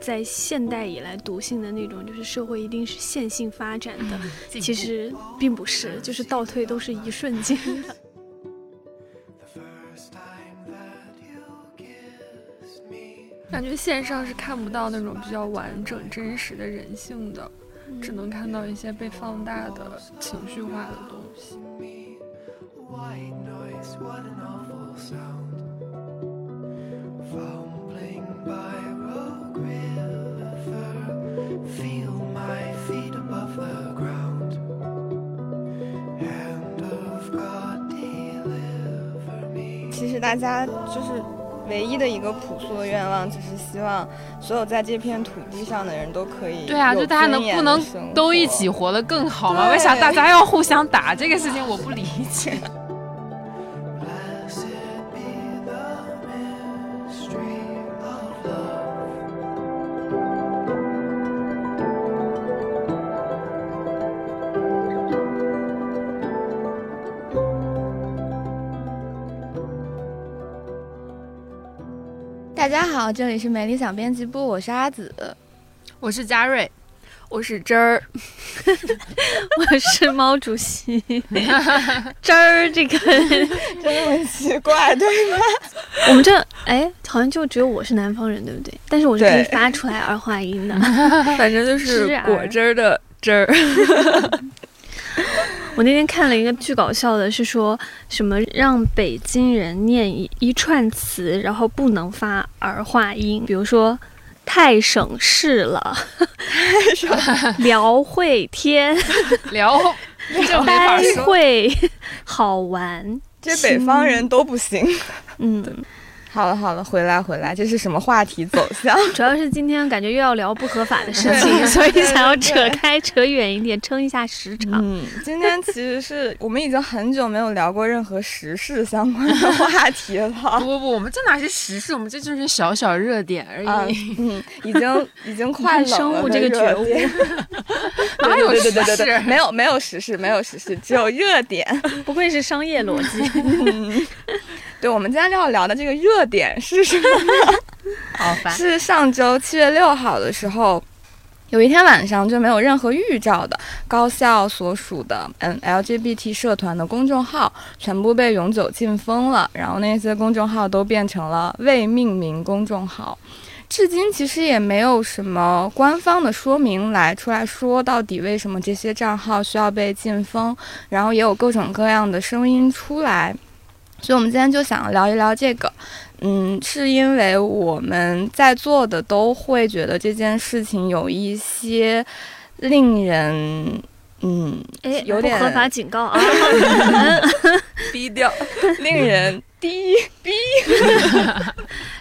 在现代以来笃信的那种，就是社会一定是线性发展的，其实并不是，就是倒退都是一瞬间的。感觉线上是看不到那种比较完整、真实的人性的，只能看到一些被放大的情绪化的东西。大家就是。唯一的一个朴素的愿望，就是希望所有在这片土地上的人都可以对啊，就大家能不能都一起活得更好吗？为啥大家要互相打？这个事情我不理解。大家好，这里是美理想编辑部，我是阿紫，我是佳瑞，我是真儿，我是毛主席，真儿这个。真的很奇怪，对吗？我们这哎，好像就只有我是南方人，对不对？但是我是可以发出来儿化音的，反正就是果汁儿的汁儿。我那天看了一个巨搞笑的，是说什么让北京人念一一串词，然后不能发儿化音，比如说太省事了，聊会天，聊待会 好玩，这北方人都不行，嗯。好了好了，回来回来，这是什么话题走向？主要是今天感觉又要聊不合法的事情，所以想要扯开扯远一点，撑一下时长。嗯，今天其实是我们已经很久没有聊过任何时事相关的话题了。不不不，我们这哪是时事，我们这就是小小热点而已。嗯，已经已经快冷了。生物这个觉悟，哪有时事？没有没有时事，没有时事，只有热点。不愧是商业逻辑。对，我们今天要聊的这个热点是什么呢？好烦！是上周七月六号的时候，有一天晚上就没有任何预兆的，高校所属的嗯 LGBT 社团的公众号全部被永久禁封了，然后那些公众号都变成了未命名公众号。至今其实也没有什么官方的说明来出来说到底为什么这些账号需要被禁封，然后也有各种各样的声音出来。所以，我们今天就想聊一聊这个，嗯，是因为我们在座的都会觉得这件事情有一些令人，嗯，哎，有点合法警告啊，低调，令人低逼。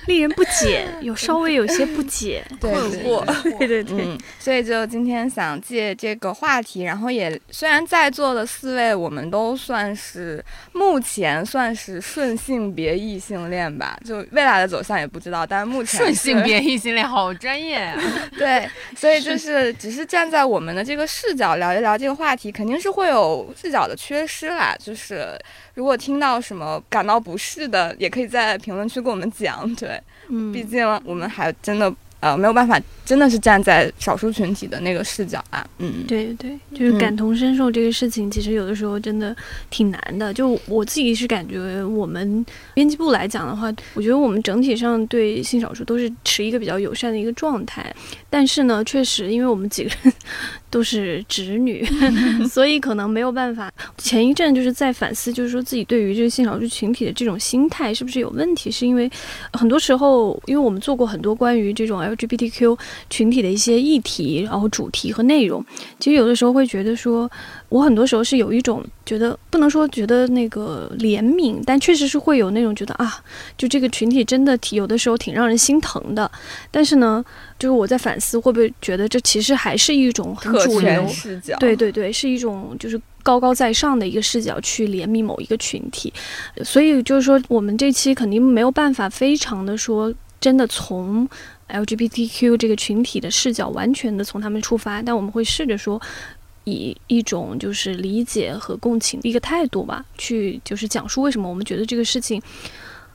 令人不解，有稍微有些不解，困惑，对对对，所以就今天想借这个话题，然后也虽然在座的四位我们都算是目前算是顺性别异性恋吧，就未来的走向也不知道，但是目前顺性别异性恋好专业。啊，对，所以就是只是站在我们的这个视角聊一聊这个话题，肯定是会有视角的缺失啦，就是如果听到什么感到不适的，也可以在评论区跟我们讲，对。嗯，毕竟我们还真的呃没有办法，真的是站在少数群体的那个视角啊。嗯，对对，就是感同身受这个事情，其实有的时候真的挺难的。就我自己是感觉，我们编辑部来讲的话，我觉得我们整体上对性少数都是持一个比较友善的一个状态。但是呢，确实因为我们几个人。都是直女，所以可能没有办法。前一阵就是在反思，就是说自己对于这个性少数群体的这种心态是不是有问题？是因为很多时候，因为我们做过很多关于这种 LGBTQ 群体的一些议题，然后主题和内容，其实有的时候会觉得说。我很多时候是有一种觉得，不能说觉得那个怜悯，但确实是会有那种觉得啊，就这个群体真的挺有的时候挺让人心疼的。但是呢，就是我在反思，会不会觉得这其实还是一种很主流视角？对对对，是一种就是高高在上的一个视角去怜悯某一个群体。所以就是说，我们这期肯定没有办法非常的说真的从 LGBTQ 这个群体的视角完全的从他们出发，但我们会试着说。以一种就是理解和共情的一个态度吧，去就是讲述为什么我们觉得这个事情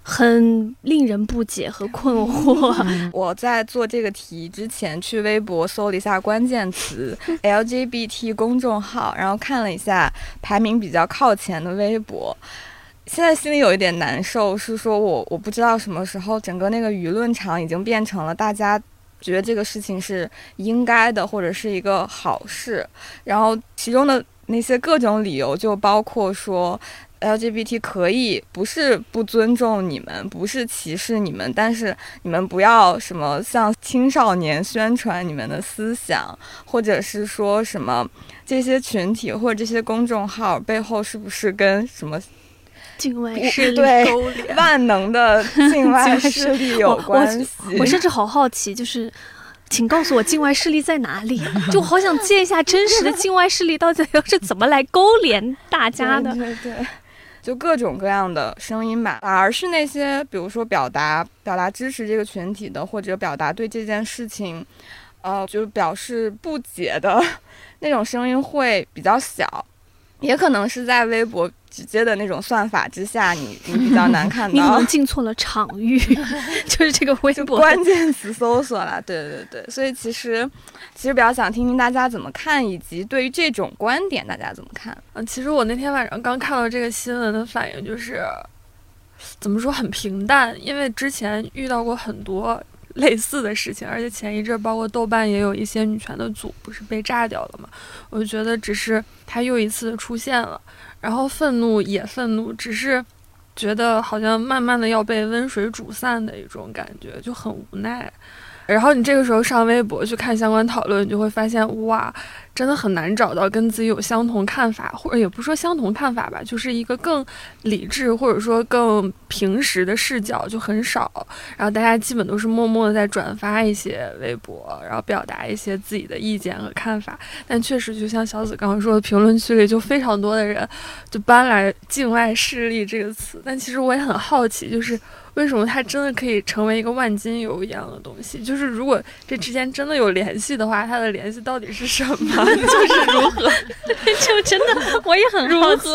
很令人不解和困惑。我在做这个题之前，去微博搜了一下关键词 LGBT 公众号，然后看了一下排名比较靠前的微博。现在心里有一点难受，是说我我不知道什么时候整个那个舆论场已经变成了大家觉得这个事情是应该的，或者是一个好事。然后其中的那些各种理由，就包括说 LGBT 可以不是不尊重你们，不是歧视你们，但是你们不要什么向青少年宣传你们的思想，或者是说什么这些群体或者这些公众号背后是不是跟什么。境外势力对万能的境外势力有 关系。我甚至好好奇，就是，请告诉我境外势力在哪里？就好想见一下真实的境外势力到底又是怎么来勾连大家的。对对对，就各种各样的声音吧，反而是那些比如说表达表达支持这个群体的，或者表达对这件事情，呃，就是表示不解的 那种声音会比较小，也可能是在微博。直接的那种算法之下，你你比较难 看到。你可能进错了场域，就是这个微博关键词搜索了。对对对，所以其实其实比较想听听大家怎么看，以及对于这种观点大家怎么看。嗯，其实我那天晚上刚看到这个新闻的反应就是，怎么说很平淡，因为之前遇到过很多类似的事情，而且前一阵包括豆瓣也有一些女权的组不是被炸掉了嘛，我就觉得只是它又一次出现了。然后愤怒也愤怒，只是觉得好像慢慢的要被温水煮散的一种感觉，就很无奈。然后你这个时候上微博去看相关讨论，你就会发现，哇。真的很难找到跟自己有相同看法，或者也不说相同看法吧，就是一个更理智或者说更平时的视角就很少。然后大家基本都是默默的在转发一些微博，然后表达一些自己的意见和看法。但确实，就像小紫刚刚说的，评论区里就非常多的人就搬来“境外势力”这个词。但其实我也很好奇，就是。为什么它真的可以成为一个万金油一样的东西？就是如果这之间真的有联系的话，它的联系到底是什么？就是如何？就真的我也很好奇，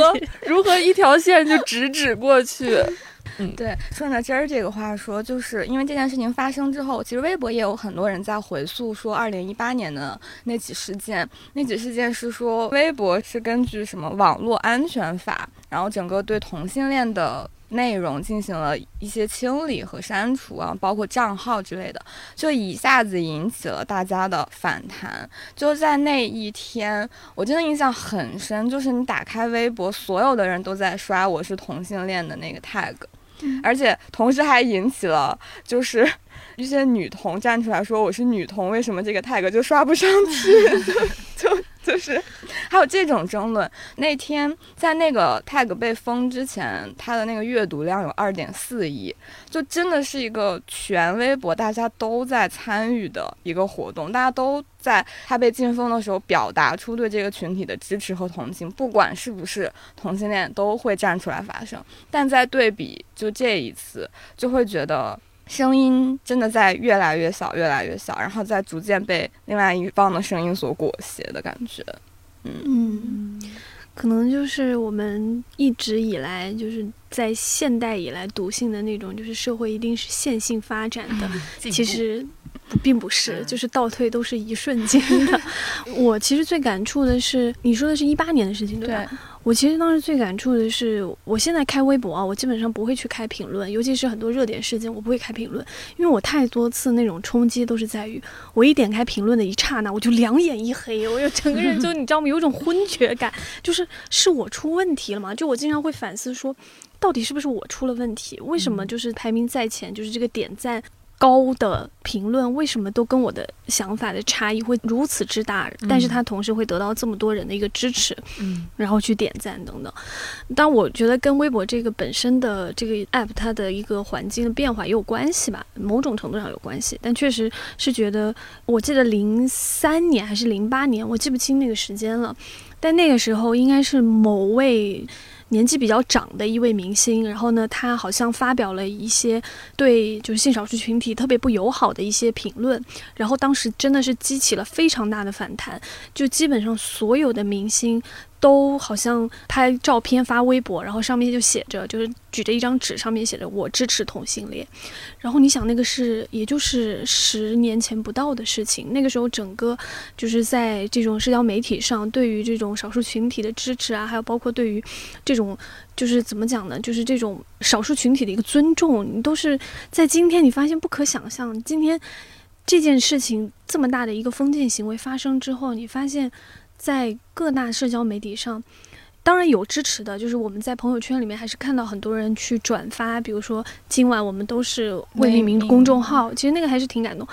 如何一条线就直指过去？嗯，对，顺着今儿这个话说，就是因为这件事情发生之后，其实微博也有很多人在回溯说，二零一八年的那起事件，那起事件是说微博是根据什么网络安全法，然后整个对同性恋的。内容进行了一些清理和删除啊，包括账号之类的，就一下子引起了大家的反弹。就在那一天，我真的印象很深，就是你打开微博，所有的人都在刷我是同性恋的那个 tag，而且同时还引起了就是一些女同站出来说我是女同，为什么这个 tag 就刷不上去？就。就是，还有这种争论。那天在那个 tag 被封之前，他的那个阅读量有二点四亿，就真的是一个全微博大家都在参与的一个活动，大家都在他被禁封的时候表达出对这个群体的支持和同情，不管是不是同性恋都会站出来发声。但在对比就这一次，就会觉得。声音真的在越来越小，越来越小，然后在逐渐被另外一方的声音所裹挟的感觉。嗯，可能就是我们一直以来就是在现代以来笃信的那种，就是社会一定是线性发展的，其实并不是，就是倒退都是一瞬间的。我其实最感触的是，你说的是一八年的事情，对吧？我其实当时最感触的是，我现在开微博啊，我基本上不会去开评论，尤其是很多热点事件，我不会开评论，因为我太多次那种冲击都是在于，我一点开评论的一刹那，我就两眼一黑，我就整个人就 你知道吗？有种昏厥感，就是是我出问题了吗？就我经常会反思说，到底是不是我出了问题？为什么就是排名在前，就是这个点赞。高的评论为什么都跟我的想法的差异会如此之大？但是他同时会得到这么多人的一个支持，嗯，然后去点赞等等。但我觉得跟微博这个本身的这个 app 它的一个环境的变化也有关系吧，某种程度上有关系。但确实是觉得，我记得零三年还是零八年，我记不清那个时间了。但那个时候应该是某位。年纪比较长的一位明星，然后呢，他好像发表了一些对就是性少数群体特别不友好的一些评论，然后当时真的是激起了非常大的反弹，就基本上所有的明星都好像拍照片发微博，然后上面就写着，就是举着一张纸，上面写着“我支持同性恋”。然后你想，那个是也就是十年前不到的事情，那个时候整个就是在这种社交媒体上，对于这种少数群体的支持啊，还有包括对于这种就是怎么讲呢，就是这种少数群体的一个尊重，你都是在今天你发现不可想象。今天这件事情这么大的一个封建行为发生之后，你发现。在各大社交媒体上，当然有支持的，就是我们在朋友圈里面还是看到很多人去转发，比如说今晚我们都是未命名公众号，其实那个还是挺感动。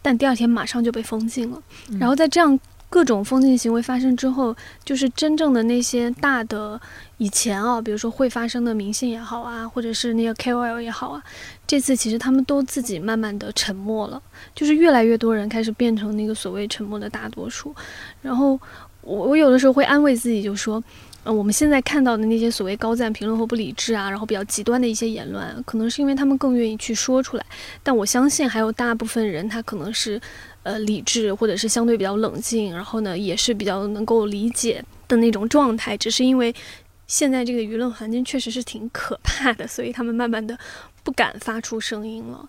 但第二天马上就被封禁了。然后在这样各种封禁行为发生之后，就是真正的那些大的以前啊，比如说会发生的明星也好啊，或者是那个 KOL 也好啊，这次其实他们都自己慢慢的沉默了，就是越来越多人开始变成那个所谓沉默的大多数，然后。我我有的时候会安慰自己，就说，呃，我们现在看到的那些所谓高赞评论或不理智啊，然后比较极端的一些言论，可能是因为他们更愿意去说出来。但我相信还有大部分人，他可能是，呃，理智或者是相对比较冷静，然后呢，也是比较能够理解的那种状态。只是因为现在这个舆论环境确实是挺可怕的，所以他们慢慢的不敢发出声音了。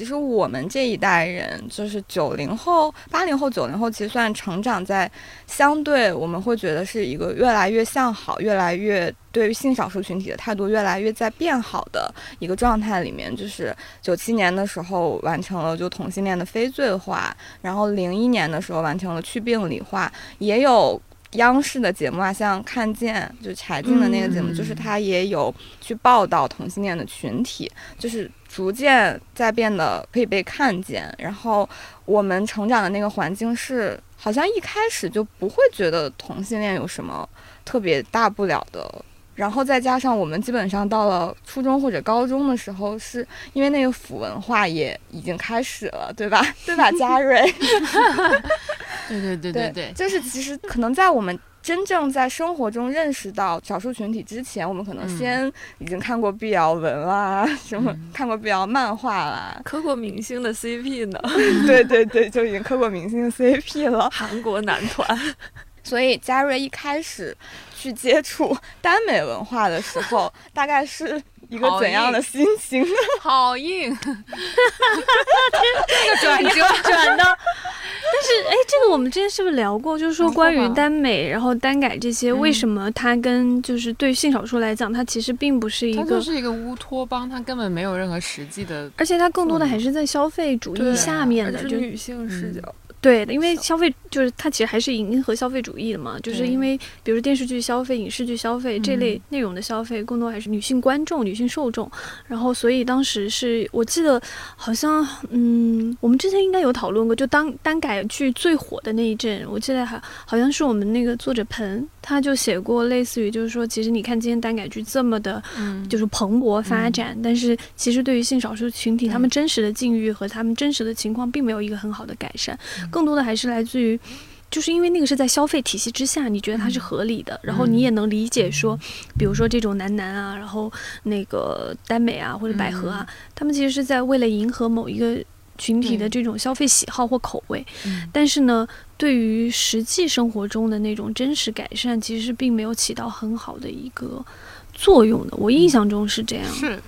其实我们这一代人，就是九零后、八零后、九零后，其实算成长在相对我们会觉得是一个越来越向好、越来越对于性少数群体的态度越来越在变好的一个状态里面。就是九七年的时候完成了就同性恋的非罪化，然后零一年的时候完成了去病理化，也有。央视的节目啊，像《看见》就柴静的那个节目，就是他也有去报道同性恋的群体，就是逐渐在变得可以被看见。然后我们成长的那个环境是，好像一开始就不会觉得同性恋有什么特别大不了的。然后再加上我们基本上到了初中或者高中的时候，是因为那个腐文化也已经开始了，对吧？对吧，嘉瑞？对对对对对，就是其实可能在我们真正在生活中认识到少数群体之前，我们可能先已经看过 BL 文啦，什么看过 BL 漫画啦，磕过明星的 CP 呢？对对对，就已经磕过明星的 CP 了，韩国男团。所以嘉瑞一开始去接触耽美文化的时候，大概是一个怎样的心情？好硬，这个转 折转的。但是，哎，这个我们之前是不是聊过？就是说关于耽美，然后耽改这些，为什么它跟就是对性少数来讲，它其实并不是一个，它就是一个乌托邦，它根本没有任何实际的，而且它更多的还是在消费主义下面的，就女性视角。对，因为消费就是它其实还是迎合消费主义的嘛，就是因为比如电视剧消费、影视剧消费这类内容的消费，更多还是女性观众、女性受众。然后，所以当时是我记得好像，嗯，我们之前应该有讨论过，就当单改剧最火的那一阵，我记得还好像是我们那个作者彭，他就写过类似于就是说，其实你看今天单改剧这么的，就是蓬勃发展，但是其实对于性少数群体，他们真实的境遇和他们真实的情况，并没有一个很好的改善。更多的还是来自于，就是因为那个是在消费体系之下，你觉得它是合理的，然后你也能理解说，比如说这种男男啊，然后那个耽美啊或者百合啊，他们其实是在为了迎合某一个群体的这种消费喜好或口味，但是呢，对于实际生活中的那种真实改善，其实并没有起到很好的一个作用的。我印象中是这样，是，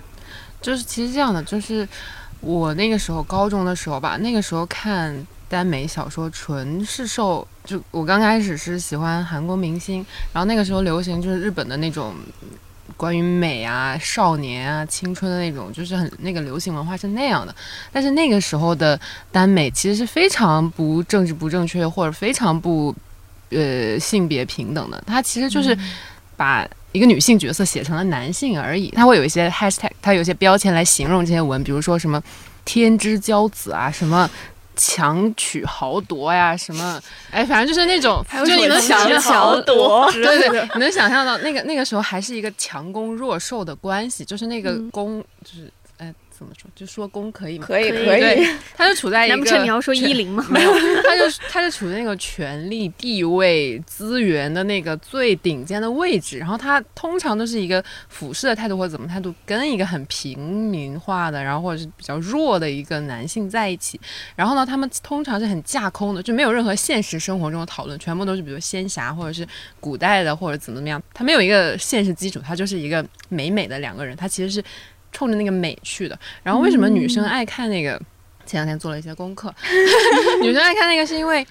就是其实这样的，就是我那个时候高中的时候吧，那个时候看。耽美小说纯是受就我刚开始是喜欢韩国明星，然后那个时候流行就是日本的那种关于美啊、少年啊、青春的那种，就是很那个流行文化是那样的。但是那个时候的耽美其实是非常不政治不正确或者非常不呃性别平等的，它其实就是把一个女性角色写成了男性而已。它会有一些 hashtag，它有一些标签来形容这些文，比如说什么天之骄子啊，什么。强取豪夺呀，什么？哎，反正就是那种，就你能想象豪夺，对对对，你能想象到那个那个时候还是一个强攻弱受的关系，就是那个攻，就是哎，怎么说？就说攻可以吗？可以可以 他就处在一个难不成你要说全一零吗？没有，他就他就处于那个权力、地位、资源的那个最顶尖的位置，然后他通常都是一个俯视的态度或者怎么态度，跟一个很平民化的，然后或者是比较弱的一个男性在一起，然后呢，他们通常是很架空的，就没有任何现实生活中的讨论，全部都是比如仙侠或者是古代的或者怎么怎么样，他没有一个现实基础，他就是一个美美的两个人，他其实是冲着那个美去的。然后为什么女生爱看那个？前两天做了一些功课，女生爱看那个是因为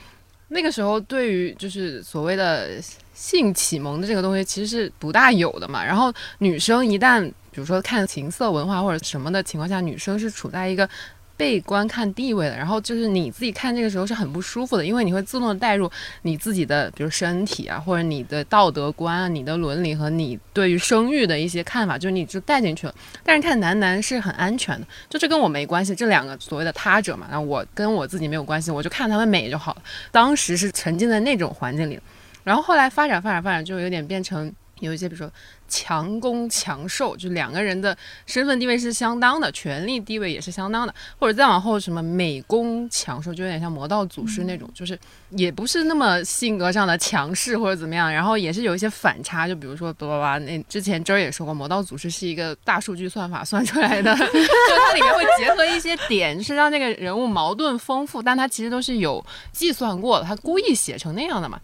那个时候对于就是所谓的性启蒙的这个东西其实是不大有的嘛。然后女生一旦比如说看情色文化或者什么的情况下，女生是处在一个被观看地位的。然后就是你自己看这个时候是很不舒服的，因为你会自动的带入你自己的比如身体啊，或者你的道德观啊、你的伦理和你对于生育的一些看法，就是你就带进去了。但是看男男是很安全的。就这跟我没关系，这两个所谓的他者嘛，然后我跟我自己没有关系，我就看他们美就好了。当时是沉浸在那种环境里，然后后来发展发展发展，就有点变成有一些，比如说强攻强受，就两个人的身份地位是相当的，权力地位也是相当的，或者再往后什么美攻强受，就有点像魔道祖师那种，就是也不是那么性格上的强势或者怎么样，然后也是有一些反差，就比如说叭叭叭，那之前周儿也说过，魔道祖师是一个大数据算法算出来的，就它里面会结合一些点，是让这个人物矛盾丰富，但它其实都是有计算过的，他故意写成那样的嘛，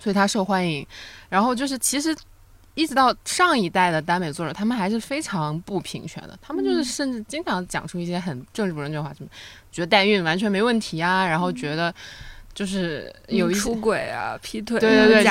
所以他受欢迎。然后就是其实。一直到上一代的耽美作者，他们还是非常不平权的。他们就是甚至经常讲出一些很政治不正确的话，什么觉得代孕完全没问题啊，然后觉得就是有一些出轨啊、劈腿、啊、对对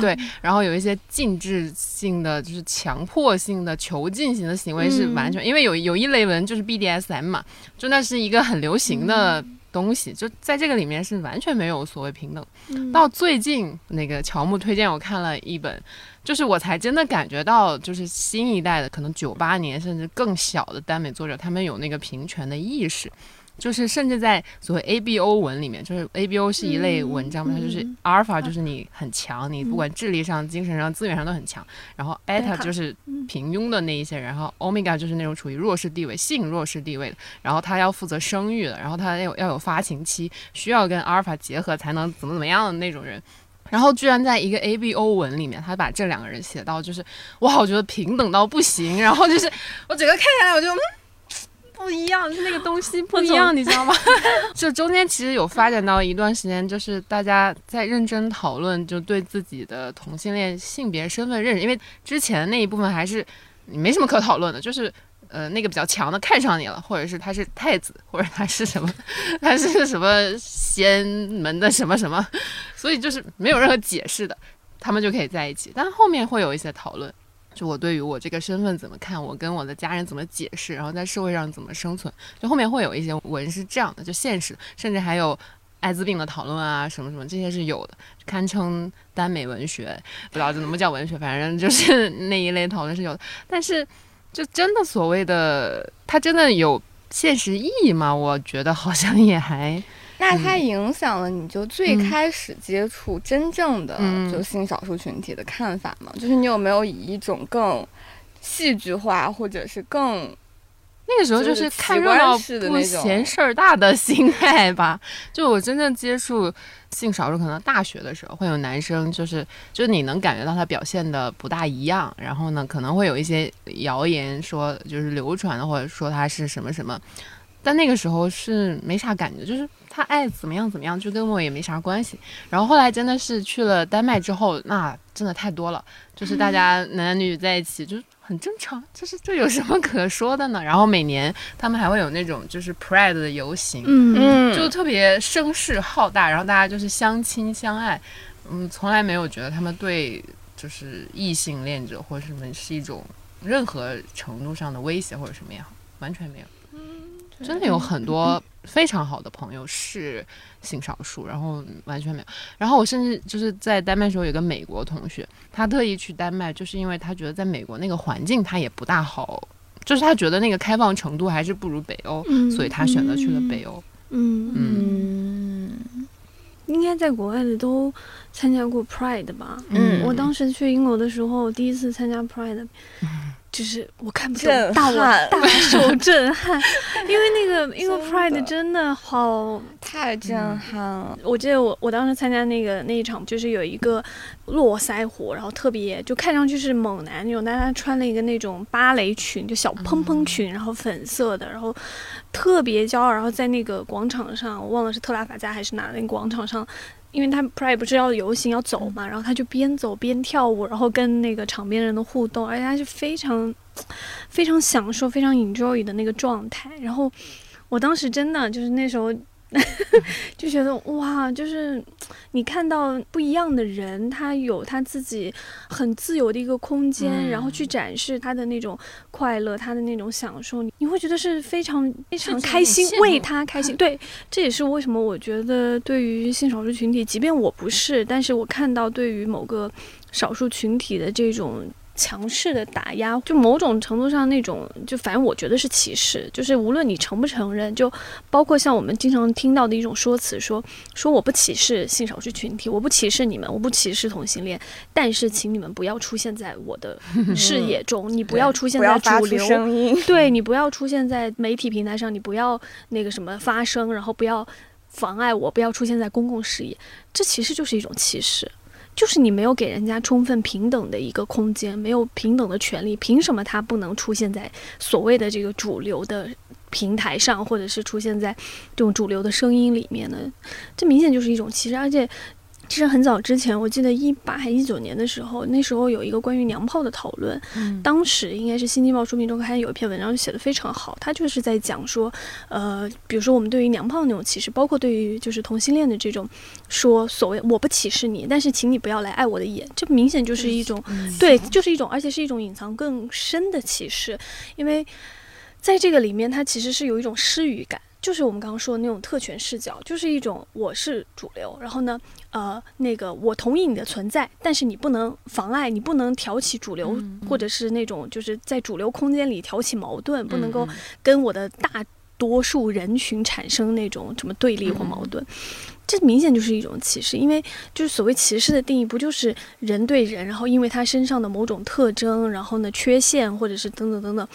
对，然后有一些禁制性的，就是强迫性的囚禁型的行为是完全，因为有有一类文就是 BDSM 嘛，就那是一个很流行的东西，就在这个里面是完全没有所谓平等。嗯。到最近那个乔木推荐我看了一本，就是我才真的感觉到，就是新一代的可能九八年甚至更小的耽美作者，他们有那个平权的意识。就是甚至在所谓 ABO 文里面，就是 ABO 是一类文章嘛，它就是嗯。Alpha 就是你很强，你不管智力上、精神上、资源上都很强，然后 Beta Beta 就是嗯。平庸的那一些人，然后 Omega 就是那种处于弱势地位、性弱势地位的，然后他要负责生育的，然后他要要有发情期，需要跟 Alpha 结合才能怎么怎么样的那种人。然后居然在一个 ABO 文里面，他把这两个人写到就是我好觉得平等到不行。然后就是 我整个看下来，我就嗯。不一样，是那个东西不一样，你知道吗？就中间其实有发展到一段时间，就是大家在认真讨论，就对自己的同性恋性别身份认识，因为之前那一部分还是你没什么可讨论的，就是呃那个比较强的看上你了，或者是他是太子，或者他是什么，他是什么仙门的什么什么，所以就是没有任何解释的，他们就可以在一起。但后面会有一些讨论，就我对于我这个身份怎么看，我跟我的家人怎么解释，然后在社会上怎么生存，就后面会有一些文是这样的，就现实，甚至还有。艾滋病的讨论啊，什么什么，这些是有的，堪称耽美文学，不知道这能不能叫文学，反正就是 那一类讨论是有的。但是，就真的所谓的，它真的有现实意义吗？我觉得好像也还那它影响了你就最嗯开始接触真正的嗯就性少数群体的看法吗？就是你有没有以一种更戏剧化或者是更那个时候就是看热闹不嫌事儿大的 心态吧。就我真正接触性少数，可能大学的时候会有男生，就是就是你能感觉到他表现的不大一样，然后呢可能会有一些谣言说就是流传的，或者说他是什么什么。但那个时候是没啥感觉，就是他爱怎么样怎么样，就跟我也没啥关系。然后后来真的是去了丹麦之后，那真的太多了，就是大家男男女女在一起，就是很正常，就是这有什么可说的呢？然后每年他们还会有那种就是 Pride 的游行，嗯嗯，就特别声势浩大，然后大家就是相亲相爱，嗯，从来没有觉得他们对就是异性恋者或者什么是一种任何程度上的威胁或者什么也好，完全没有。真的有很多非常好的朋友是性少数，然后完全没有。然后我甚至就是在丹麦的时候有个美国同学，他特意去丹麦，就是因为他觉得在美国那个环境他也不大好，就是他觉得那个开放程度还是不如北欧，嗯所以他选择去了北欧。嗯，嗯嗯应该在国外的都参加过 Pride 吧？嗯我当时去英国的时候，第一次参加 Pride，就是我看不懂，大我撼大受 震撼，因为那个 因为 Pride 真的好太震撼了。我记得我我当时参加那个那一场，就是有一个络腮胡，然后特别就看上去是猛男那种，但他穿了一个那种芭蕾裙，就小蓬蓬裙，然后粉色的，然后特别骄傲，然后在那个广场上，我忘了是特拉法加还是哪那个广场上。因为他 Pride 不是要游行要走嘛，然后他就边走边跳舞，然后跟那个场边人的互动，而且他是非常非常享受、非常 enjoy 的那个状态。然后我当时真的就是那时候 就觉得哇，就是你看到不一样的人，他有他自己很自由的一个空间，嗯然后去展示他的那种快乐，他的那种享受，你你会觉得是非常非常开心为他开心。对，这也是为什么我觉得对于性少数群体，即便我不是，但是我看到对于某个少数群体的这种。强势的打压，就某种程度上那种，就反正我觉得是歧视，就是无论你承不承认，就包括像我们经常听到的一种说辞，说说我不歧视性少数群体，我不歧视你们，我不歧视同性恋，但是请你们不要出现在我的视野 中，你不要出现在主流，声音，对你不要出现在媒体平台上，你不要那个什么发声，然后不要妨碍我，不要出现在公共视野，这其实就是一种歧视。就是你没有给人家充分平等的一个空间，没有平等的权利，凭什么他不能出现在所谓的这个主流的平台上，或者是出现在这种主流的声音里面呢？这明显就是一种歧视，而且。其实很早之前，我记得一八还一九年的时候，那时候有一个关于娘炮的讨论，嗯当时应该是《新京报》书评周刊有一篇文章写的非常好，他就是在讲说，呃，比如说我们对于娘炮那种歧视，包括对于就是同性恋的这种说所谓我不歧视你，但是请你不要来碍我的眼，这明显就是一种对，就是一种，而且是一种隐藏更深的歧视，因为在这个里面，它其实是有一种失语感。就是我们刚刚说的那种特权视角，就是一种我是主流，然后呢，呃，那个我同意你的存在，但是你不能妨碍，你不能挑起主流，嗯或者是那种就是在主流空间里挑起矛盾，不能够嗯跟我的大多数人群产生那种什么对立或矛盾。这明显就是一种歧视，因为就是所谓歧视的定义，不就是人对人，然后因为他身上的某种特征，然后呢缺陷，或者是等等等等，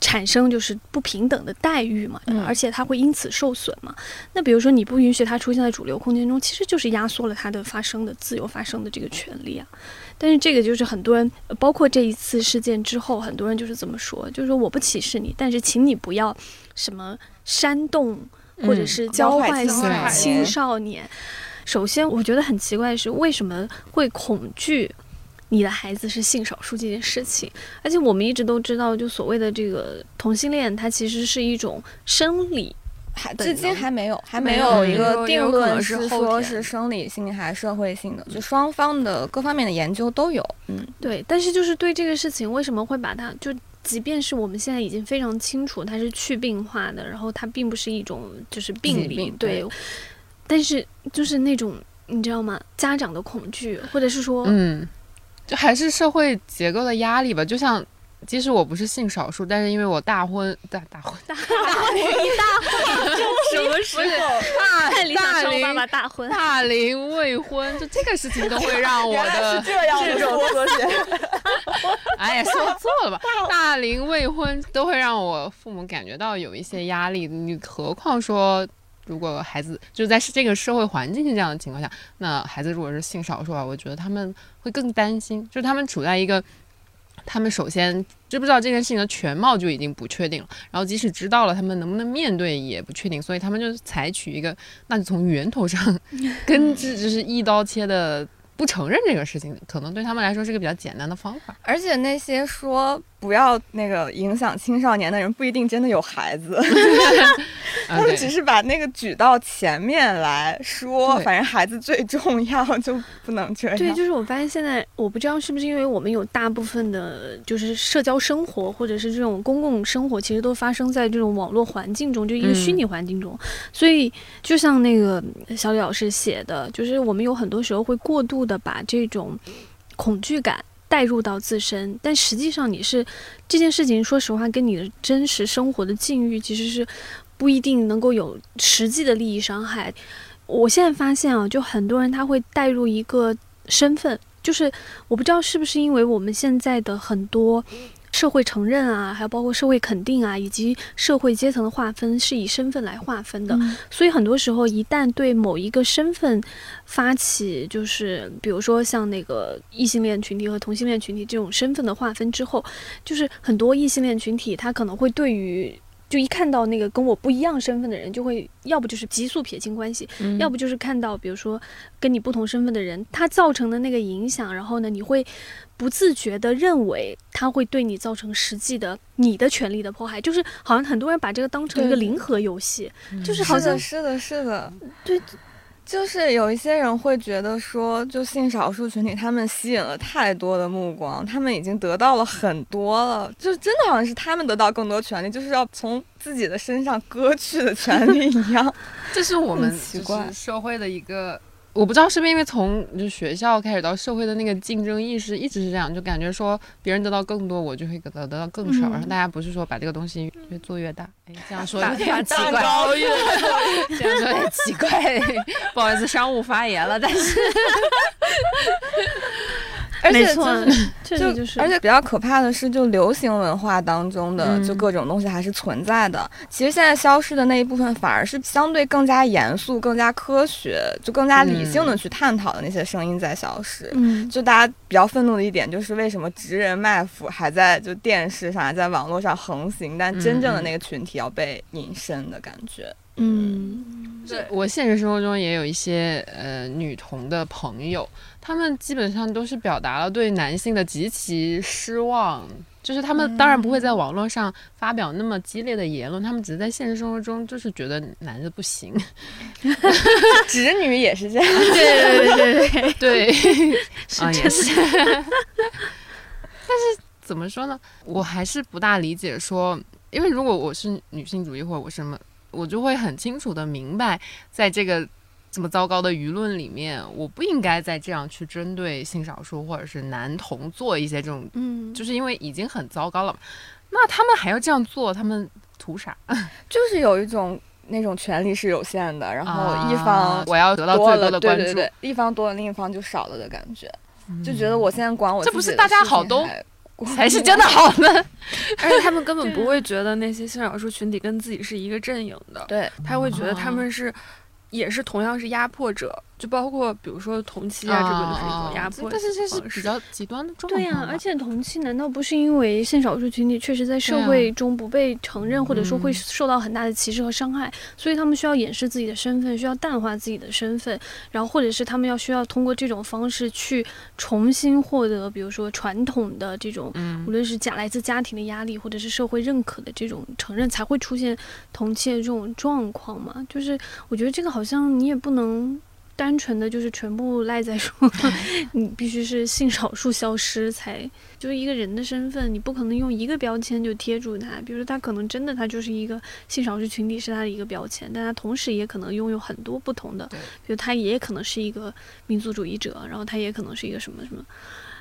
产生就是不平等的待遇嘛，嗯而且他会因此受损嘛。那比如说你不允许他出现在主流空间中，其实就是压缩了他的发声的自由发声的这个权利啊。但是这个就是很多人，呃包括这一次事件之后，很多人就是这么说，就是说我不歧视你，但是请你不要什么煽动或者是教坏青少年。首先，我觉得很奇怪的是，为什么会恐惧你的孩子是性少数这件事情？而且我们一直都知道，就所谓的这个同性恋，它其实是一种生理还至今还没有，还没没有一个定论是说是生理性还是社会性的，就双方的各方面的研究都有。嗯，对，但是就是对这个事情，为什么会把它就，即便是我们现在已经非常清楚它是去病化的，然后它并不是一种就是病理，对，但是就是那种你知道吗？家长的恐惧，或者是说，嗯，就还是社会结构的压力吧。就像，即使我不是性少数，但是因为我大婚大大婚大婚一大婚，什么时候？大太理想大龄大婚，大龄未婚，就这个事情都会让 我的这样这种缩写。哎呀，说错了吧？大龄未婚都会让我父母感觉到有一些压力，你何况说，如果孩子就是在这个社会环境是这样的情况下，那孩子如果是性少数啊，我觉得他们会更担心，就是他们处在一个。他们首先知不知道这件事情的全貌就已经不确定了，然后即使知道了，他们能不能面对也不确定，所以他们就采取一个，那就从源头上 根治，就是一刀切的不承认这个事情，可能对他们来说是个比较简单的方法。而且那些说不要那个影响青少年的人，不一定真的有孩子，啊，他们只是把那个举到前面来说，反正孩子最重要，就不能这样。对，就是我发现现在我不知道是不是因为我们有大部分的，就是社交生活或者是这种公共生活，其实都发生在这种网络环境中，就一个虚拟环境中。所以就像那个小李老师写的，就是我们有很多时候会过度的把这种恐惧感。带入到自身，但实际上你是这件事情，说实话，跟你的真实生活的境遇其实是不一定能够有实际的利益伤害。我现在发现啊，就很多人他会带入一个身份，就是我不知道是不是因为我们现在的很多社会承认啊，还有包括社会肯定啊，以及社会阶层的划分是以身份来划分的。所以很多时候，一旦对某一个身份发起，就是比如说像那个异性恋群体和同性恋群体这种身份的划分之后，就是很多异性恋群体他可能会对于。就一看到那个跟我不一样身份的人，就会要不就是急速撇清关系，要不就是看到比如说跟你不同身份的人，他造成的那个影响，然后呢，你会不自觉的认为他会对你造成实际的你的权利的迫害，就是好像很多人把这个当成一个零和游戏，就是好像是的，是的，对。就是有一些人会觉得说，就性少数群体他们吸引了太多的目光，他们已经得到了很多了，就真的好像是他们得到更多权利，就是要从自己的身上割去的权利一样。这是我 们奇怪社会的一个。我不知道是不是因为从就学校开始到社会的那个竞争意识一直是这样，就感觉说别人得到更多，我就会得到得到更少，然后大家不是说把这个东西越做越大。哎，这样说有点奇怪，这样说有点奇怪，不好意思，商务发言了，但是。而且 就就是，而且比较可怕的是，就流行文化当中的就各种东西还是存在的。其实现在消失的那一部分，反而是相对更加严肃、更加科学、就更加理性的去探讨的那些声音在消失。嗯，就大家比较愤怒的一点，就是为什么直人卖腐还在就电视上、还在网络上横行，但真正的那个群体要被隐身的感觉。嗯，对我现实生活中也有一些呃女同的朋友。他们基本上都是表达了对男性的极其失望，就是他们当然不会在网络上发表那么激烈的言论，他们只是在现实生活中就是觉得男的不行，直女也是这样，对对对对对，啊也是，但是怎么说呢？我还是不大理解说，因为如果我是女性主义或者我什么，我就会很清楚的明白，在这个。这么糟糕的舆论里面，我不应该再这样去针对性少数或者是男同做一些这种，嗯，就是因为已经很糟糕了，那他们还要这样做，他们图啥？就是有一种那种权利是有限的，然后一方我要得到最多的关注，一方多了，另一方就少了的感觉，就觉得我现在管我这不是大家好都才是真的好呢？而且他们根本不会觉得那些性少数群体跟自己是一个阵营的，对他会觉得他们是。也是同样是压迫者，就包括比如说同期啊，这个就是一种压迫。但是这是比较极端的状况。对呀，而且同期难道不是因为性少数群体确实在社会中不被承认，或者说会受到很大的歧视和伤害，所以他们需要掩饰自己的身份，需要淡化自己的身份，然后或者是他们要需要通过这种方式去重新获得，比如说传统的这种，无论是家来自家庭的压力，或者是社会认可的这种承认，才会出现同期的这种状况嘛？就是我觉得这个好。好像你也不能单纯的就是全部赖在说，你必须是性少数消失才就是一个人的身份，你不可能用一个标签就贴住他。比如说他可能真的他就是一个性少数群体是他的一个标签，但他同时也可能拥有很多不同的，比如他也可能是一个民族主义者，然后他也可能是一个什么什么，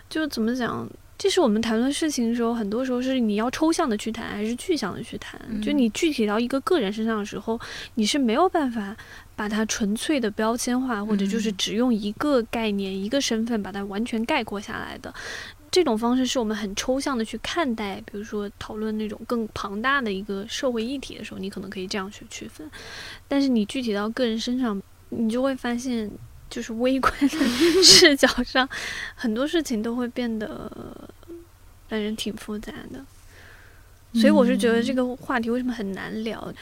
就怎么讲？这是我们谈论事情的时候，很多时候是你要抽象的去谈，还是具象的去谈？就你具体到一个个人身上的时候，你是没有办法。把它纯粹的标签化，或者就是只用一个概念、一个身份把它完全概括下来的这种方式，是我们很抽象的去看待。比如说讨论那种更庞大的一个社会议题的时候，你可能可以这样去区分。但是你具体到个人身上，你就会发现，就是微观的 视角上，很多事情都会变得让人挺复杂的。所以我是觉得这个话题为什么很难聊？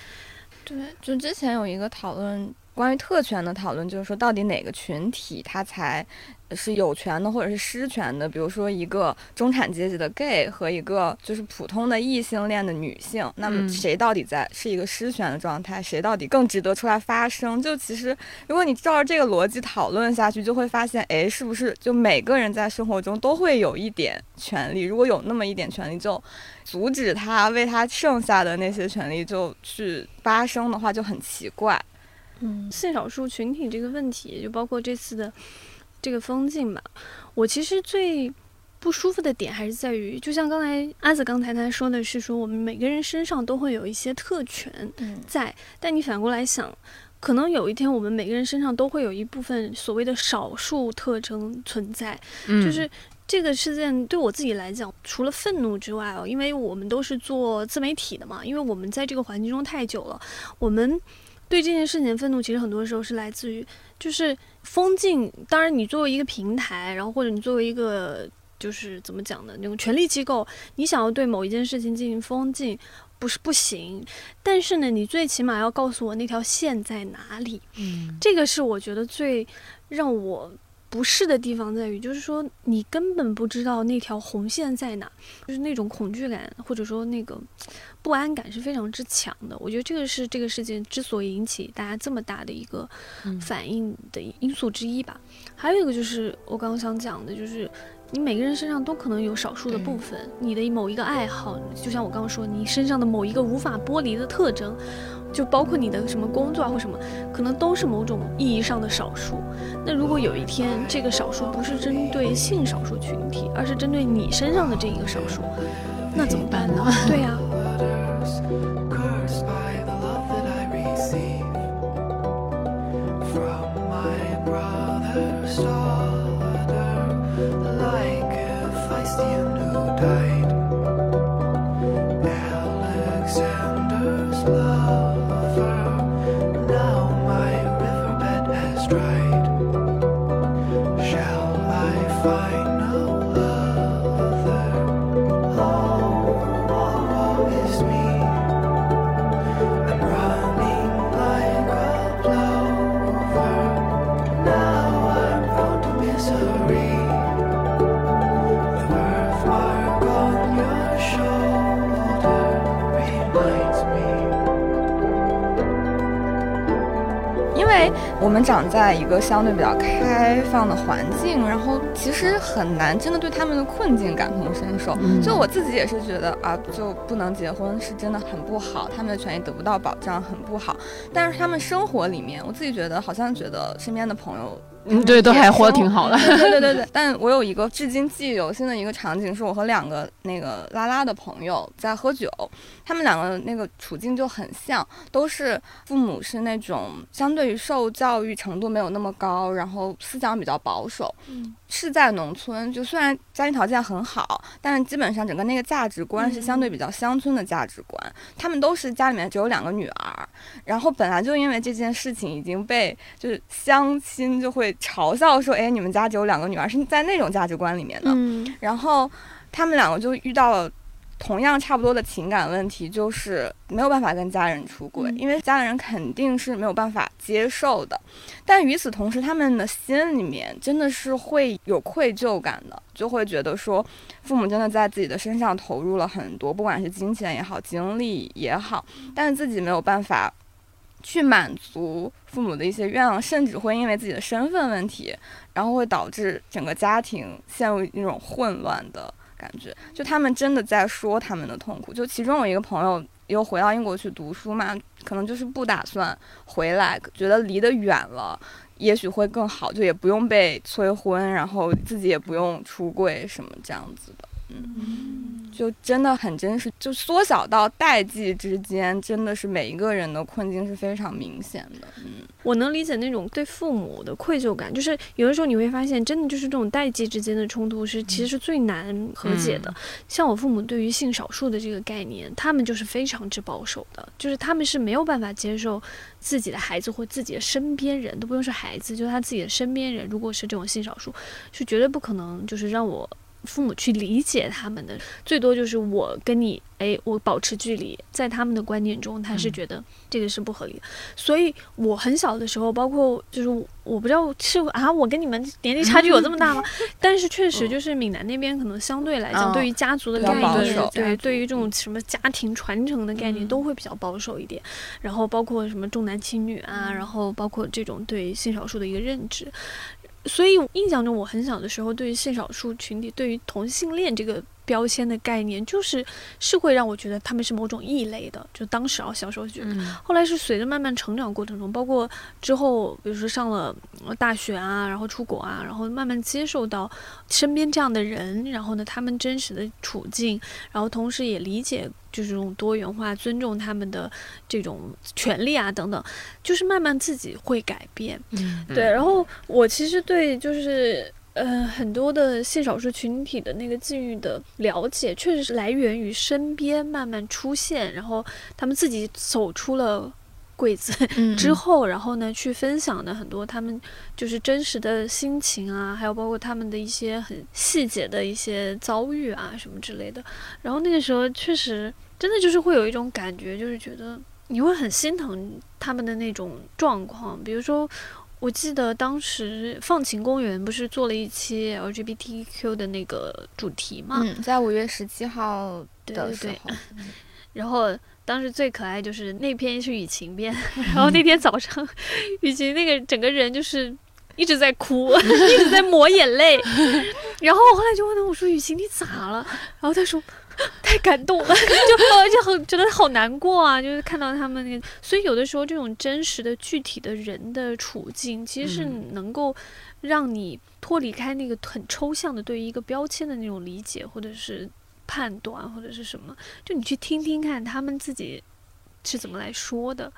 对，就之前有一个讨论。关于特权的讨论，就是说到底哪个群体他才是有权的，或者是失权的？比如说一个中产阶级的 gay 和一个就是普通的异性恋的女性，那么谁到底在是一个失权的状态？谁到底更值得出来发声？就其实，如果你照着这个逻辑讨论下去，就会发现，哎，是不是就每个人在生活中都会有一点权利？如果有那么一点权利，就阻止他为他剩下的那些权利就去发声的话，就很奇怪。嗯，性少数群体这个问题，就包括这次的这个风景吧。我其实最不舒服的点还是在于，就像刚才阿紫刚才他说的是说，我们每个人身上都会有一些特权在，但你反过来想，可能有一天我们每个人身上都会有一部分所谓的少数特征存在，嗯就是。这个事件对我自己来讲，除了愤怒之外哦，因为我们都是做自媒体的嘛，因为我们在这个环境中太久了，我们对这件事情的愤怒，其实很多时候是来自于就是封禁。当然，你作为一个平台，然后或者你作为一个就是怎么讲的那种权力机构，你想要对某一件事情进行封禁，不是不行。但是呢，你最起码要告诉我那条线在哪里。嗯，这个是我觉得最让我不适的地方在于，就是说你根本不知道那条红线在哪，就是那种恐惧感或者说那个不安感是非常之强的。我觉得这个是这个事件之所以引起大家这么大的一个嗯反应的因素之一吧。还有一个就是我刚刚想讲的，就是你每个人身上都可能有少数的部分，你的某一个爱好，就像我刚刚说，你身上的某一个无法剥离的特征，就包括你的什么工作啊或什么，可能都是某种意义上的少数。那如果有一天这个少数不是针对性少数群体，而是针对你身上的这一个少数，那怎么办呢？对呀、Cursed by 们长在一个相对比较开放的环境，然后其实很难真的对他们的困境感同身受。嗯就我自己也是觉得啊，就不能结婚是真的很不好，他们的权益得不到保障很不好。但是他们生活里面，我自己觉得好像觉得身边的朋友。嗯，对，都还活得挺好的。对对对对对。但我有一个至今记忆犹新的一个场景，是我和两个那个拉拉的朋友在喝酒，他们两个那个处境就很像，都是父母是那种相对于受教育程度没有那么高，然后思想比较保守，嗯是在农村，就虽然家庭条件很好，但是基本上整个那个价值观是相对比较乡村的价值观。他们都是家里面只有两个女儿，然后本来就因为这件事情已经被就是相亲就会嘲笑说，哎，你们家只有两个女儿，是在那种价值观里面的。嗯然后他们两个就遇到了同样差不多的情感问题，就是没有办法跟家人出轨，嗯因为家人肯定是没有办法接受的。但与此同时，他们的心里面真的是会有愧疚感的，就会觉得说，父母真的在自己的身上投入了很多，不管是金钱也好，精力也好，但是自己没有办法。去满足父母的一些愿望，甚至会因为自己的身份问题，然后会导致整个家庭陷入一种混乱的感觉。就他们真的在说他们的痛苦。就其中有一个朋友又回到英国去读书嘛，可能就是不打算回来，觉得离得远了。也许会更好，就也不用被催婚，然后自己也不用出柜什么这样子的，嗯，就真的很真实，就缩小到代际之间，真的是每一个人的困境是非常明显的，嗯。我能理解那种对父母的愧疚感，就是有的时候你会发现，真的就是这种代际之间的冲突是其实是最难和解的。像我父母对于性少数的这个概念，他们就是非常之保守的，就是他们是没有办法接受自己的孩子或自己的身边人都不用是孩子，就是他自己的身边人，如果是这种性少数，是绝对不可能就是让我。父母去理解他们的，最多就是我跟你，哎，我保持距离，在他们的观念中，他是嗯觉得这个是不合理的。所以我很小的时候，包括就是我不知道是啊，我跟你们年龄差距有这么大吗？但是确实就是闽南那边可能相对来讲，嗯对于家族的概念对对于这种什么家庭传承的概念嗯都会比较保守一点。然后包括什么重男轻女啊，然后包括这种对性少数的一个认知。所以印象中，我很小的时候，对于性少数群体，对于同性恋这个标签的概念，就是是会让我觉得他们是某种异类的。就当时啊，小时候觉得。嗯后来是随着慢慢成长过程中，包括之后，比如说上了呃大学啊，然后出国啊，然后慢慢接受到身边这样的人，然后呢，他们真实的处境，然后同时也理解就是这种多元化，尊重他们的这种权利啊等等，就是慢慢自己会改变。嗯对，然后我其实对就是呃，很多的性少数群体的那个境遇的了解，确实是来源于身边慢慢出现，然后他们自己走出了柜子嗯 之后，然后呢，去分享的很多他们就是真实的心情啊，还有包括他们的一些很细节的一些遭遇啊什么之类的。然后那个时候确实真的就是会有一种感觉，就是觉得你会很心疼他们的那种状况，比如说。我记得当时放晴公园不是做了一期 LGBTQ 的那个主题嘛？嗯，在五月十七号对对对的时候，然后当时最可爱就是那篇是雨晴编，然后那天早上雨晴那个整个人就是一直在哭，一直在抹眼泪。然后我后来就问他，我说雨晴你咋了？然后他说。太感动了，就而且很觉得好难过啊！就是看到他们那个，所以有的时候这种真实的、具体的人的处境，其实是嗯能够让你脱离开那个很抽象的对于一个标签的那种理解，或者是判断，或者是什么。就你去听听看他们自己是怎么来说的。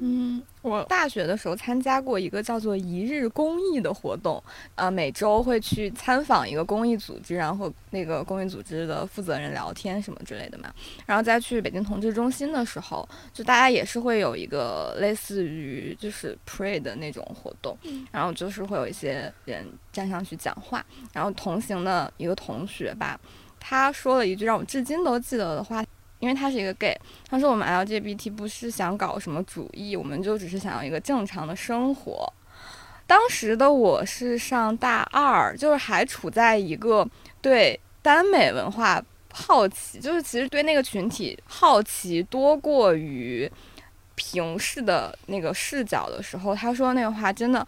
嗯，我大学的时候参加过一个叫做“一日公益”的活动，呃，每周会去参访一个公益组织，然后那个公益组织的负责人聊天什么之类的嘛。然后再去北京同志中心的时候，就大家也是会有一个类似于就是 pray 的那种活动，然后就是会有一些人站上去讲话，然后同行的一个同学吧，他说了一句让我至今都记得的话。因为他是一个 gay，他说我们 LGBT 不是想搞什么主义，我们就只是想要一个正常的生活。当时的我是上大二，就是还处在一个对耽美文化好奇，就是其实对那个群体好奇多过于平视的那个视角的时候，他说那个话真的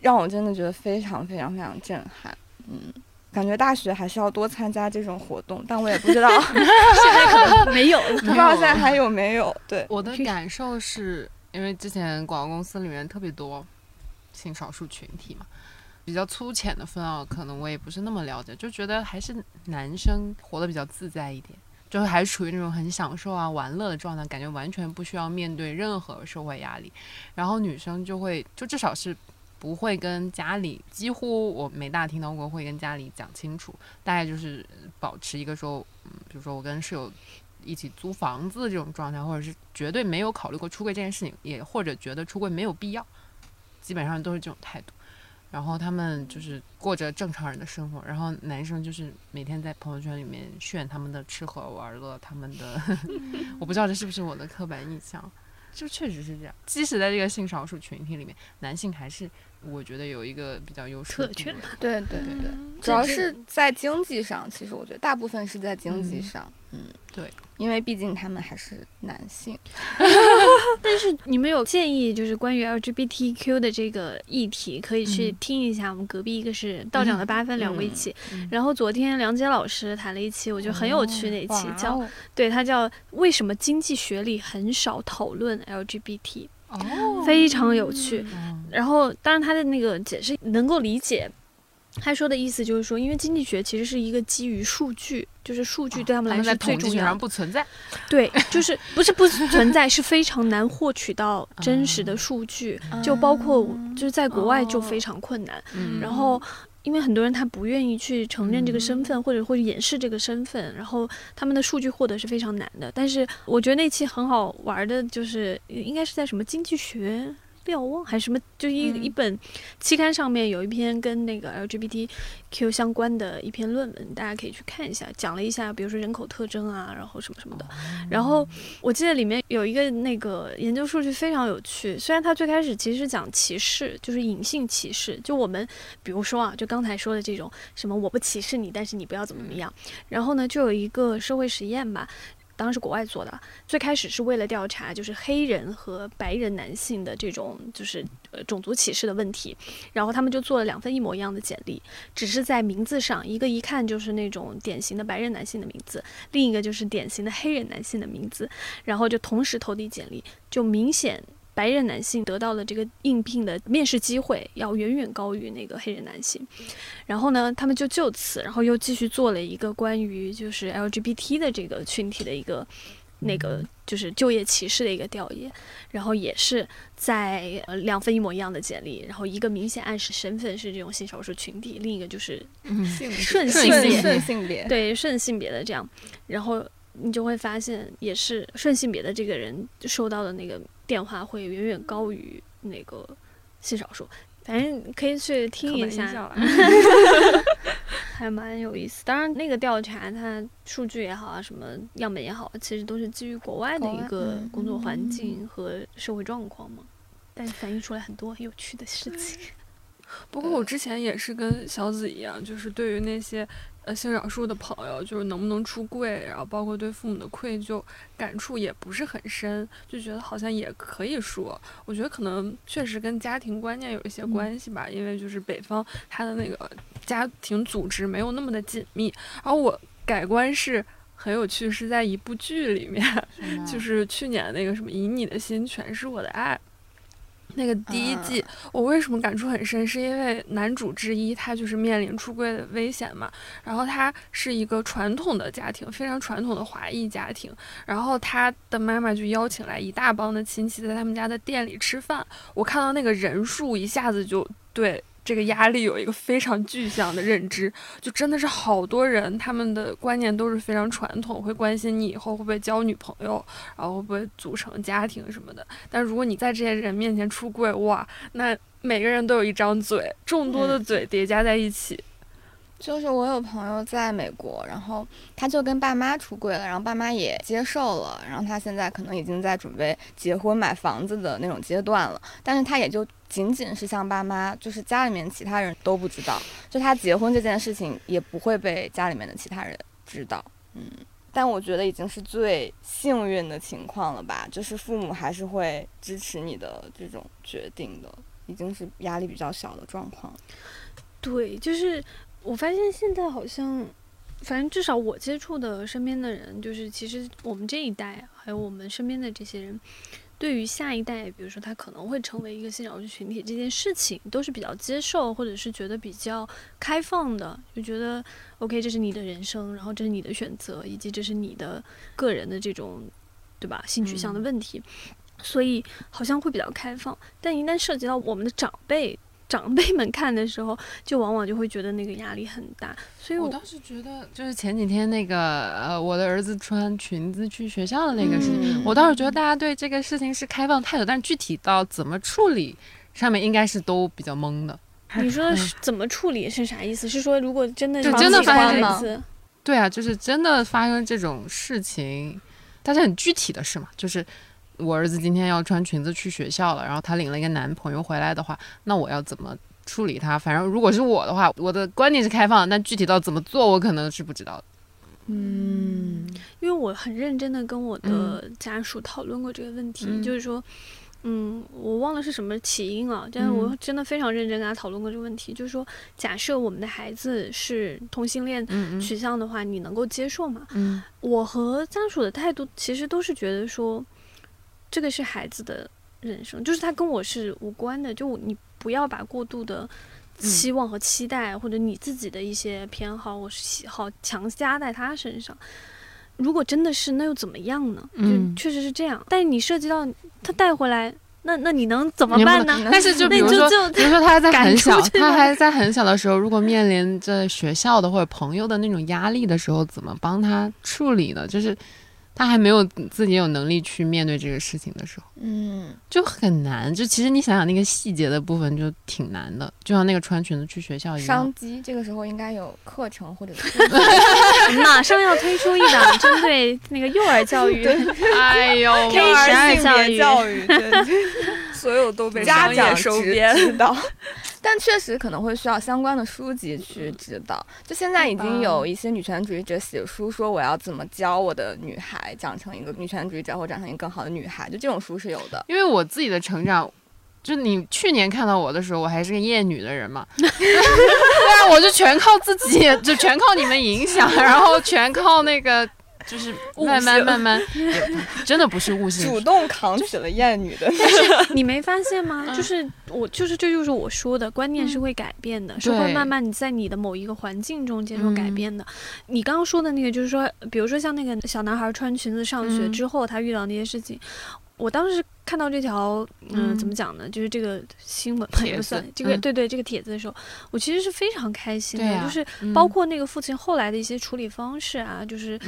让我真的觉得非常非常非常震撼。嗯，感觉大学还是要多参加这种活动，但我也不知道 现在可能没有了。不知道现在还有没有。对，我的感受是因为之前广告公司里面特别多性少数群体嘛，比较粗浅的分啊，可能我也不是那么了解，就觉得还是男生活得比较自在一点，就是还处于那种很享受啊、玩乐的状态，感觉完全不需要面对任何社会压力。然后女生就会，就至少是不会跟家里，几乎我没大听到过会跟家里讲清楚，大概就是保持一个说，嗯，比如说我跟室友一起租房子这种状态，或者是绝对没有考虑过出柜这件事情，也或者觉得出柜没有必要，基本上都是这种态度。然后他们就是过着正常人的生活，然后男生就是每天在朋友圈里面炫他们的吃喝玩乐，他们的，我不知道这是不是我的刻板印象，就确实是这样。即使在这个性少数群体里面，男性还是我觉得有一个比较优势的特权对对对对，嗯。主要是在经济上，其实我觉得大部分是在经济嗯。上，嗯，对，因为毕竟他们还是男性，但是你们有建议，就是关于 LGBTQ 的这个议题，可以去嗯。听一下。我们隔壁一个是道长的八分，两位一起。嗯。然后昨天梁杰老师谈了一期，我觉得很有趣那一期，叫哦。对他叫为什么经济学里很少讨论 LGBT，哦，非常有趣。嗯然后当然他的那个解释能够理解。他说的意思就是说，因为经济学其实是一个基于数据，就是数据对他们来说是最重要。不存在，对，就是不是不存在，是非常难获取到真实的数据，就包括就是在国外就非常困难。嗯然后，因为很多人他不愿意去承认这个身份，或者会掩饰这个身份，然后他们的数据获得是非常难的。但是我觉得那期很好玩的，就是应该是在什么经济学。瞭望还是什么，就一、嗯一本期刊上面有一篇跟那个 LGBTQ 相关的一篇论文，大家可以去看一下，讲了一下，比如说人口特征啊，然后什么什么的。然后我记得里面有一个那个研究数据非常有趣，虽然它最开始其实是讲歧视，就是隐性歧视，就我们比如说啊，就刚才说的这种什么我不歧视你，但是你不要怎么怎么样。然后呢，就有一个社会实验吧。当时国外做的，最开始是为了调查就是黑人和白人男性的这种就是呃种族歧视的问题，然后他们就做了两份一模一样的简历，只是在名字上，一个一看就是那种典型的白人男性的名字，另一个就是典型的黑人男性的名字，然后就同时投递简历，就明显白人男性得到的这个应聘的面试机会要远远高于那个黑人男性。然后呢，他们就就此，然后又继续做了一个关于就是 LGBT 的这个群体的一个那个就是就业歧视的一个调研，然后也是在呃两份一模一样的简历，然后一个明显暗示身份是这种性少数群体，另一个就是顺顺性别顺性别，对顺性别的这样，然后你就会发现，也是顺性别的这个人收到的那个电话会远远高于那个性少数。反正可以去听一下，还蛮有意思。当然，那个调查它数据也好啊，什么样本也好，其实都是基于国外的一个嗯工作环境和社会状况嘛，但反映出来很多很有趣的事情。不过我之前也是跟小紫一样，就是对于那些呃性少数的朋友，就是能不能出柜，然后包括对父母的愧疚感触也不是很深，就觉得好像也可以说。我觉得可能确实跟家庭观念有一些关系吧，因为就是北方他的那个家庭组织没有那么的紧密。然后我改观是很有趣，是在一部剧里面，就是去年那个什么“以你的心全是我的爱”。那个第一季，我为什么感触很深？是因为男主之一他就是面临出柜的危险嘛，然后他是一个传统的家庭，非常传统的华裔家庭，然后他的妈妈就邀请来一大帮的亲戚在他们家的店里吃饭，我看到那个人数一下子就对。这个压力有一个非常具象的认知，就真的是好多人，他们的观念都是非常传统，会关心你以后会不会交女朋友，然后会不会组成家庭什么的。但如果你在这些人面前出柜，哇，那每个人都有一张嘴，众多的嘴叠加在一起，就是我有朋友在美国，然后他就跟爸妈出柜了，然后爸妈也接受了，然后他现在可能已经在准备结婚买房子的那种阶段了，但是他也就仅仅是向爸妈，就是家里面其他人都不知道，就他结婚这件事情也不会被家里面的其他人知道，嗯。但我觉得已经是最幸运的情况了吧，就是父母还是会支持你的这种决定的，已经是压力比较小的状况。对，就是我发现现在好像，反正至少我接触的身边的人，就是其实我们这一代，还有我们身边的这些人，对于下一代，比如说他可能会成为一个性少数群体这件事情，都是比较接受，或者是觉得比较开放的，就觉得 OK，这是你的人生，然后这是你的选择，以及这是你的个人的这种，对吧？性取向的问题。所以好像会比较开放，但一旦涉及到我们的长辈、长辈们看的时候，就往往就会觉得那个压力很大。所以我，我倒是觉得，就是前几天那个呃，我的儿子穿裙子去学校的那个事情，嗯我倒是觉得大家对这个事情是开放态度，但是具体到怎么处理上面，应该是都比较懵的。你说的是怎么处理是啥意思？是说如果真的就真的发现吗孩子，对啊，就是真的发生这种事情，但是很具体的事嘛，就是我儿子今天要穿裙子去学校了，然后他领了一个男朋友回来的话，那我要怎么处理他？反正如果是我的话，我的观念是开放的，但具体到怎么做，我可能是不知道的。嗯，因为我很认真的跟我的嗯家属讨论过这个问题，嗯就是说。嗯，我忘了是什么起因了，但是我嗯真的非常认真跟他讨论过这个问题。就是说，假设我们的孩子是同性恋嗯取向的话，你能够接受吗？嗯我和家属的态度其实都是觉得说，这个是孩子的人生，就是他跟我是无关的。就你不要把过度的期望和期待，或者你自己的一些偏好或是喜好强加在他身上。如果真的是，那又怎么样呢？嗯确实是这样。但是你涉及到他带回来，那那你能怎么办呢？但是就比如说，比如说他还在 赶很小，他还在很小的时候，如果面临着学校的或者朋友的那种压力的时候，怎么帮他处理呢？就是他还没有自己有能力去面对这个事情的时候，嗯，就很难。就其实你想想那个细节的部分就挺难的，就像那个穿裙子去学校一样商。机这个时候应该有课程或者是 马上要推出一档针对那个幼儿教育，哎呦，可以十二教育教育，对对所有都被家长收编。指导。但确实可能会需要相关的书籍去指导。就现在已经有一些女权主义者写书说我要怎么教我的女孩长成一个女权主义者或长成一个更好的女孩，就这种书是有的。因为我自己的成长，就你去年看到我的时候，我还是个厌女的人嘛。对啊，我就全靠自己，就全靠你们影响，然后全靠那个就是悟慢慢性慢慢，真的不是悟性，主动扛起了厌女的。但是你没发现吗？嗯就是我，就是这就是我说的，观念是会改变的，是会慢慢你在你的某一个环境中接受改嗯变的。你刚刚说的那个，就是说，比如说像那个小男孩穿裙子上学嗯之后，他遇到那些事情，我当时看到这条，嗯、嗯。怎么讲呢？就是这个新闻不算这个，嗯对对，这个帖子的时候，我其实是非常开心的，啊。就是嗯。包括那个父亲后来的一些处理方式啊，就是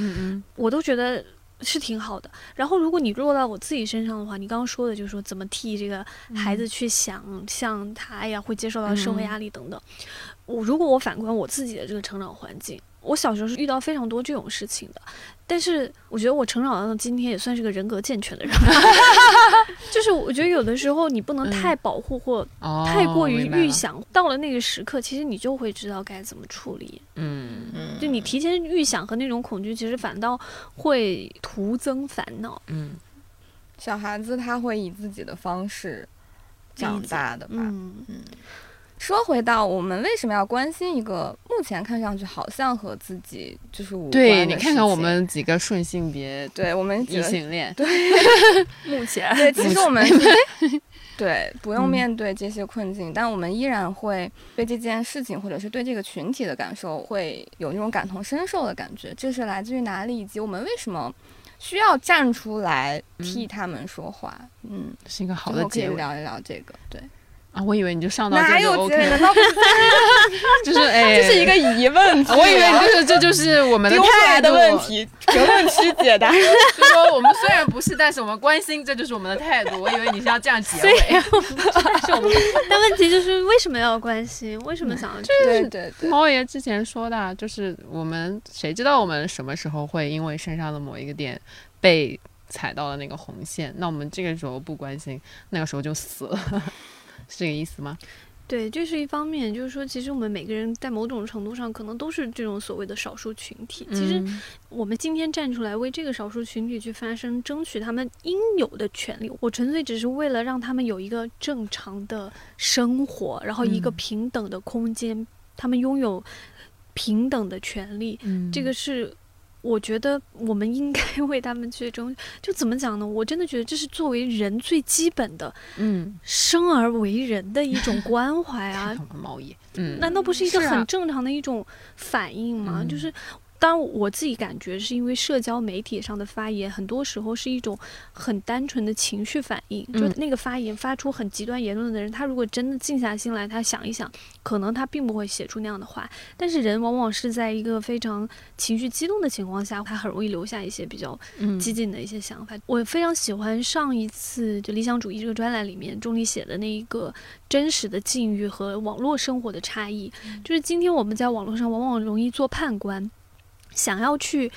我都觉得是挺好的。然后，如果你落到我自己身上的话，你刚刚说的就是说怎么替这个孩子去想象他，哎呀会接受到社会嗯。压力等等。我如果我反观我自己的这个成长环境，我小时候是遇到非常多这种事情的，但是我觉得我成长到今天也算是个人格健全的人。就是我觉得有的时候你不能太保护或哦，太过于预，想，到了那个时刻，其实你就会知道该怎么处理。嗯嗯就你提前预想和那种恐惧，其实反倒会徒增烦恼。嗯小孩子他会以自己的方式长大的吧。嗯嗯，说回到我们为什么要关心一个目前看上去好像和自己就是无关对你的事情看看我们几个顺性别对我们几异性恋，对。目前。对，其实我们 对不用嗯。面对这些困境，但我们依然会对这件事情或者是对这个群体的感受会有那种感同身受的感觉。这是来自于哪里，以及我们为什么需要站出来替嗯。他们说话？嗯，是一个好的结尾。聊一聊这个。对，啊！我以为你就上到哪这就有结尾？OK 难了，道不是就是哎，这是一个疑问？我以为你就是这就是我们的丢出来的态度问，题，评论区解答。就说我们虽然不是，但是我们关心，这就是我们的态度。我以为你是要这样结尾，是我们但问题就是为什么要关心？为什么想要？对对对，猫爷之前说的啊，就是我们谁知道我们什么时候会因为身上的某一个点被踩到了那个红线？那我们这个时候不关心，那个时候就死了，是这个意思吗？对，这是一方面，就是说，其实我们每个人在某种程度上可能都是这种所谓的少数群体。其实嗯我们今天站出来为这个少数群体去发声，争取他们应有的权利，我纯粹只是为了让他们有一个正常的生活，然后一个嗯平等的空间，他们拥有平等的权利。嗯这个是我觉得我们应该 为他们去争。就怎么讲呢？我真的觉得这是作为人最基本的嗯，生而为人的一种关怀啊！贸易，嗯，难道不是一个很正常的一种反应吗？嗯就是。当然，我自己感觉是因为社交媒体上的发言，很多时候是一种很单纯的情绪反应。就嗯那个发言发出很极端言论的人，他如果真的静下心来，他想一想，可能他并不会写出那样的话。但是人往往是在一个非常情绪激动的情况下，他很容易留下一些比较嗯激进的一些想法。我非常喜欢上一次就理想主义这个专栏里面钟离写的那一个真实的境遇和网络生活的差异。就是今天我们在网络上往往容易做判官，想要去。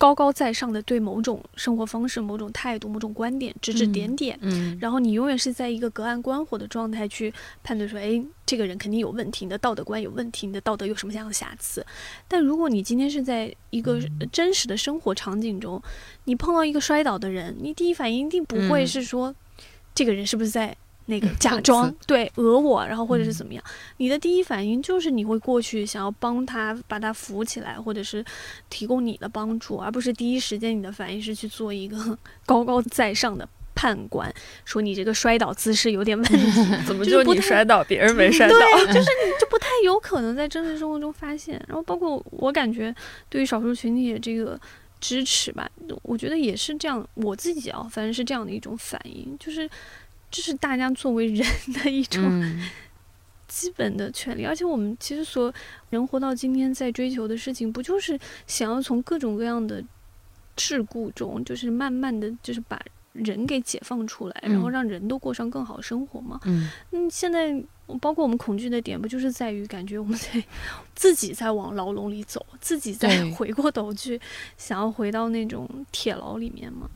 高高在上的对某种生活方式、某种态度、某种观点指指嗯点点，嗯然后你永远是在一个隔岸观火的状态去判断说，哎，这个人肯定有问题，你的道德观有问题，你的道德有什么样的瑕疵。但如果你今天是在一个真实的生活场景中，你碰到一个摔倒的人，你第一反应一定不会嗯是说，这个人是不是在那个假装对讹我，然后或者是嗯怎么样？你的第一反应就是你会过去想要帮他把他扶起来，或者是提供你的帮助，而不是第一时间你的反应是去做一个 高高在上的判官，说你这个摔倒姿势有点问题。怎么就你摔倒，别人 没摔倒？对，就是你就不太有可能在真实生活中发现。然后包括我感觉对于少数群体的这个支持吧，我觉得也是这样。我自己啊，反正是这样的一种反应，就是这是大家作为人的一种嗯基本的权利。而且我们其实所人活到今天，在追求的事情，不就是想要从各种各样的桎梏中，就是慢慢的就是把人给解放出来，然后嗯让人都过上更好生活吗？嗯嗯，现在包括我们恐惧的点，不就是在于感觉我们在自己在往牢笼里走，自己在回过头去想要回到那种铁牢里面吗？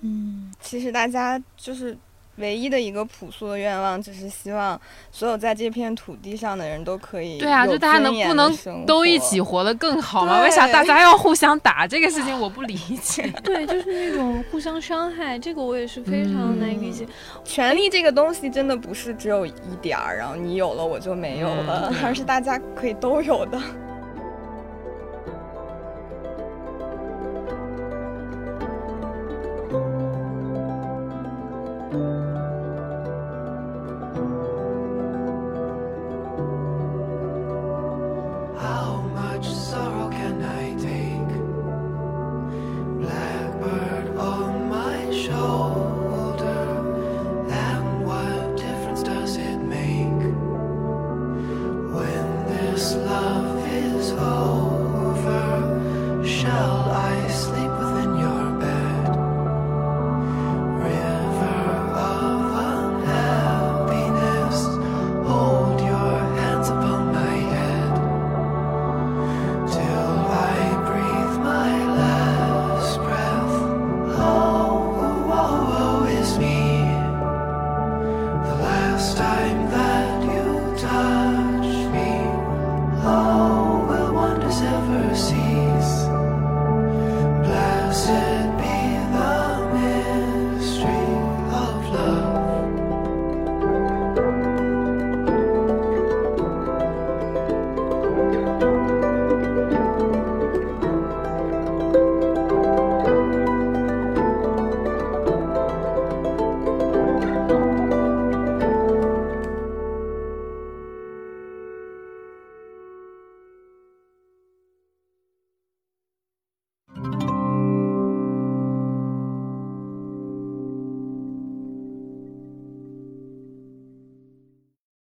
嗯，其实大家就是唯一的一个朴素的愿望，就是希望所有在这片土地上的人都可以对啊，有就大家能尊严不能都一起活得更好吗？为啥大家要互相打？这个事情我不理解。对，就是那种互相伤害，这个我也是非常难以理解。权力这个东西真的不是只有一点儿，然后你有了我就没有了，嗯而是大家可以都有的。